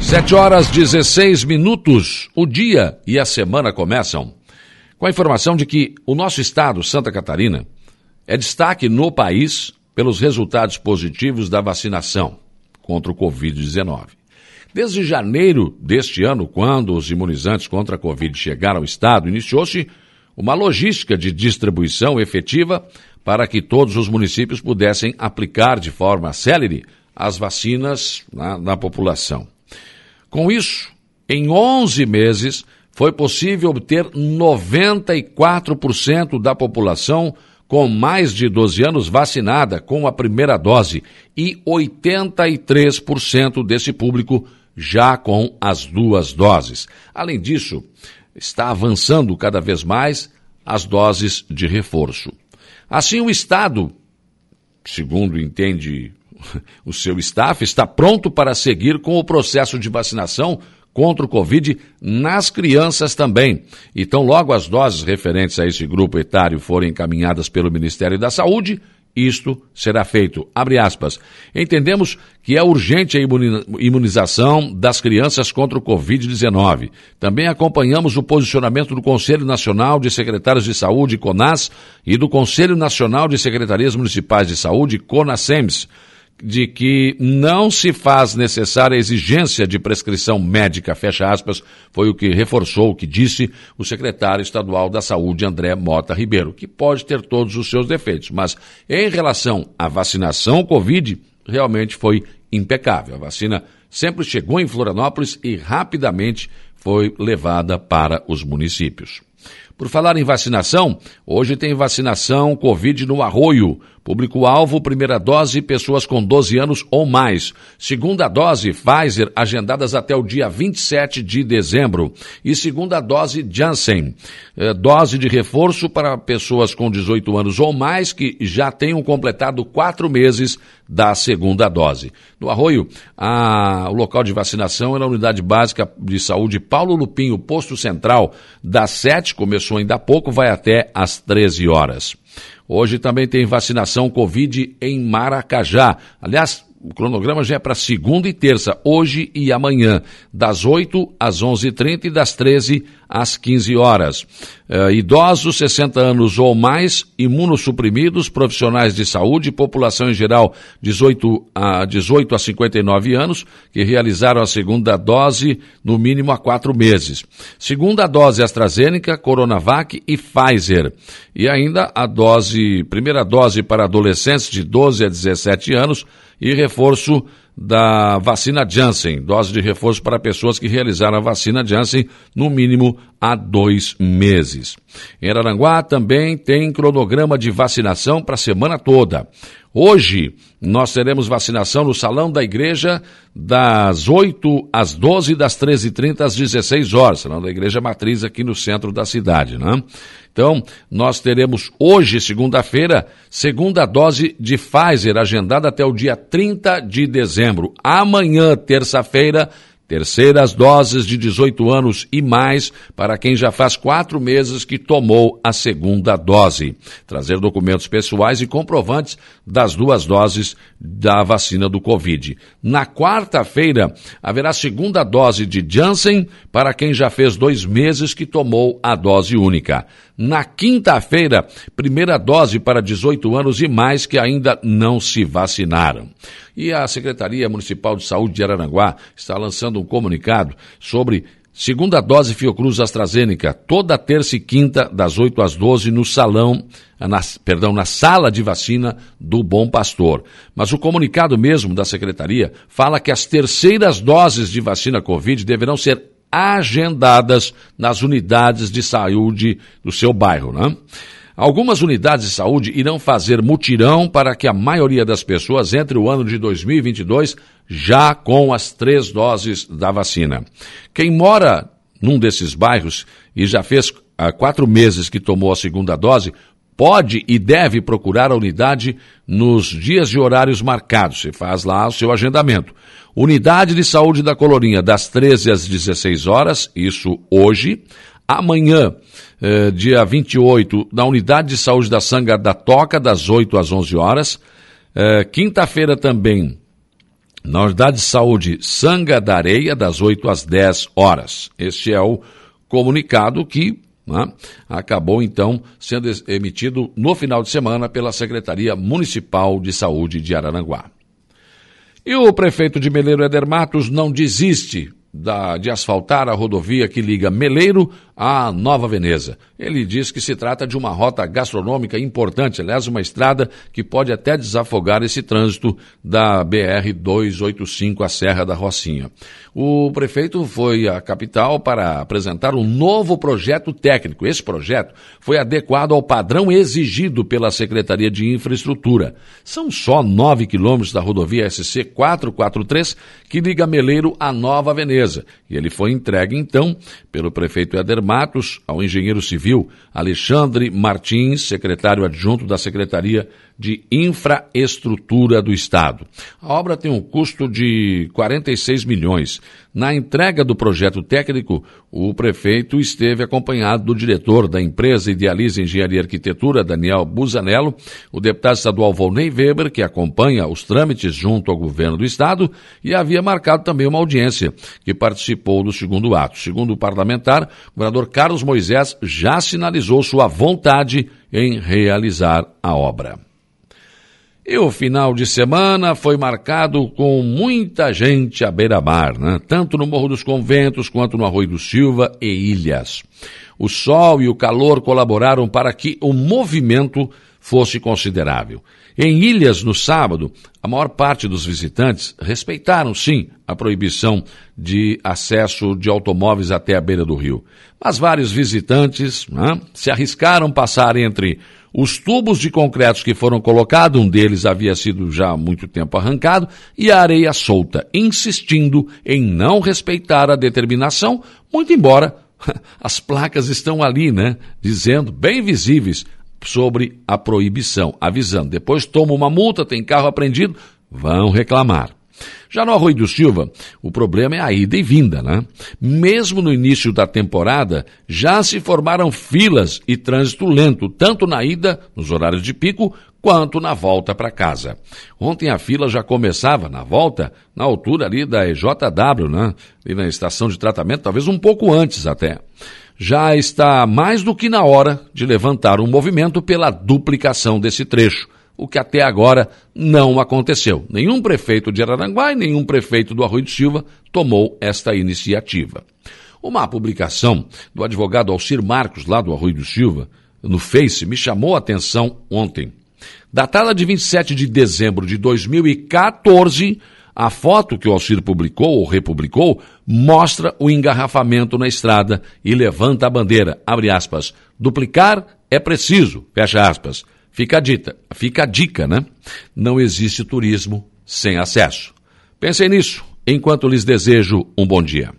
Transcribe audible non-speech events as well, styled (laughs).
Sete horas 16 minutos. O dia e a semana começam com a informação de que o nosso estado, Santa Catarina, é destaque no país pelos resultados positivos da vacinação contra o Covid-19. Desde janeiro deste ano, quando os imunizantes contra a Covid chegaram ao estado, iniciou-se uma logística de distribuição efetiva para que todos os municípios pudessem aplicar de forma célere as vacinas na, na população. Com isso, em 11 meses, foi possível obter 94% da população com mais de 12 anos vacinada com a primeira dose e 83% desse público já com as duas doses. Além disso, está avançando cada vez mais as doses de reforço. Assim, o Estado, segundo entende o seu staff está pronto para seguir com o processo de vacinação contra o Covid nas crianças também. Então, logo as doses referentes a esse grupo etário forem encaminhadas pelo Ministério da Saúde, isto será feito. Abre aspas. Entendemos que é urgente a imunização das crianças contra o Covid-19. Também acompanhamos o posicionamento do Conselho Nacional de Secretários de Saúde, CONAS, e do Conselho Nacional de Secretarias Municipais de Saúde, CONASEMS de que não se faz necessária a exigência de prescrição médica, fecha aspas, foi o que reforçou, o que disse o secretário estadual da Saúde, André Mota Ribeiro, que pode ter todos os seus defeitos, mas em relação à vacinação Covid, realmente foi impecável. A vacina sempre chegou em Florianópolis e rapidamente foi levada para os municípios. Por falar em vacinação, hoje tem vacinação Covid no Arroio. Público-alvo, primeira dose, pessoas com 12 anos ou mais. Segunda dose, Pfizer, agendadas até o dia 27 de dezembro. E segunda dose, Janssen. É, dose de reforço para pessoas com 18 anos ou mais que já tenham completado quatro meses da segunda dose. No Arroio, a, o local de vacinação é na Unidade Básica de Saúde Paulo Lupinho, posto central, das 7, começou ainda há pouco, vai até às 13 horas. Hoje também tem vacinação Covid em Maracajá. Aliás, o cronograma já é para segunda e terça, hoje e amanhã, das 8 às 11h30 e das 13 às 15 horas. Uh, idosos, 60 anos ou mais, imunossuprimidos, profissionais de saúde, população em geral 18 a, 18 a 59 anos, que realizaram a segunda dose no mínimo há quatro meses. Segunda dose AstraZeneca, Coronavac e Pfizer. E ainda a dose, primeira dose para adolescentes de 12 a 17 anos, e reforço da vacina Janssen, dose de reforço para pessoas que realizaram a vacina Janssen no mínimo há dois meses. Em Araranguá também tem cronograma de vacinação para a semana toda. Hoje nós teremos vacinação no Salão da Igreja das 8 às 12 das 13h30 às 16 horas, Salão da Igreja Matriz aqui no centro da cidade, né? Então, nós teremos hoje, segunda-feira, segunda dose de Pfizer agendada até o dia 30 de dezembro. Amanhã, terça-feira, Terceiras doses de 18 anos e mais para quem já faz quatro meses que tomou a segunda dose. Trazer documentos pessoais e comprovantes das duas doses da vacina do Covid. Na quarta-feira, haverá segunda dose de Janssen para quem já fez dois meses que tomou a dose única. Na quinta-feira, primeira dose para 18 anos e mais que ainda não se vacinaram. E a Secretaria Municipal de Saúde de Araranguá está lançando um comunicado sobre segunda dose Fiocruz AstraZeneca, toda terça e quinta, das 8 às 12, no salão, na, perdão, na sala de vacina do Bom Pastor. Mas o comunicado mesmo da Secretaria fala que as terceiras doses de vacina Covid deverão ser agendadas nas unidades de saúde do seu bairro, né? Algumas unidades de saúde irão fazer mutirão para que a maioria das pessoas entre o ano de 2022 já com as três doses da vacina. Quem mora num desses bairros e já fez há quatro meses que tomou a segunda dose, pode e deve procurar a unidade nos dias e horários marcados. Você faz lá o seu agendamento. Unidade de Saúde da Colorinha, das 13 às 16 horas, isso hoje. Amanhã, eh, dia 28, na Unidade de Saúde da Sanga da Toca, das 8 às 11 horas. Eh, Quinta-feira também, na Unidade de Saúde Sanga da Areia, das 8 às 10 horas. Este é o comunicado que né, acabou então sendo emitido no final de semana pela Secretaria Municipal de Saúde de Araranguá. E o prefeito de Meleiro Eder Matos não desiste da, de asfaltar a rodovia que liga Meleiro à Nova Veneza. Ele diz que se trata de uma rota gastronômica importante, aliás, uma estrada que pode até desafogar esse trânsito da BR 285 à Serra da Rocinha. O prefeito foi à capital para apresentar um novo projeto técnico. Esse projeto foi adequado ao padrão exigido pela Secretaria de Infraestrutura. São só 9 quilômetros da rodovia SC 443 que liga Meleiro à Nova Veneza. E ele foi entregue, então, pelo prefeito Éder Matos ao engenheiro civil Alexandre Martins, secretário adjunto da Secretaria de Infraestrutura do Estado. A obra tem um custo de 46 milhões. Na entrega do projeto técnico, o prefeito esteve acompanhado do diretor da empresa Idealiza Engenharia e Arquitetura, Daniel Busanello, o deputado estadual Volney Weber, que acompanha os trâmites junto ao governo do Estado, e havia marcado também uma audiência, que participou do segundo ato. Segundo o parlamentar, o governador Carlos Moisés já sinalizou sua vontade em realizar a obra. E o final de semana foi marcado com muita gente à beira-mar, né? tanto no Morro dos Conventos quanto no Arroio do Silva e Ilhas. O sol e o calor colaboraram para que o movimento fosse considerável. Em Ilhas, no sábado, a maior parte dos visitantes respeitaram, sim, a proibição de acesso de automóveis até a beira do rio. Mas vários visitantes né, se arriscaram passar entre os tubos de concretos que foram colocados, um deles havia sido já há muito tempo arrancado, e a areia solta, insistindo em não respeitar a determinação, muito embora (laughs) as placas estão ali, né, dizendo, bem visíveis, sobre a proibição, avisando. Depois toma uma multa, tem carro apreendido, vão reclamar. Já no Arroio do Silva, o problema é a ida e vinda, né? Mesmo no início da temporada, já se formaram filas e trânsito lento, tanto na ida, nos horários de pico, quanto na volta para casa. Ontem a fila já começava na volta, na altura ali da EJW, né? E na estação de tratamento, talvez um pouco antes até. Já está mais do que na hora de levantar um movimento pela duplicação desse trecho o que até agora não aconteceu. Nenhum prefeito de Araranguá e nenhum prefeito do Arroio de Silva tomou esta iniciativa. Uma publicação do advogado Alcir Marcos, lá do Arroio do Silva, no Face, me chamou a atenção ontem. Datada de 27 de dezembro de 2014, a foto que o Alcir publicou ou republicou mostra o engarrafamento na estrada e levanta a bandeira, abre aspas, duplicar é preciso, fecha aspas. Fica a, dita, fica a dica, né? Não existe turismo sem acesso. Pensem nisso enquanto lhes desejo um bom dia.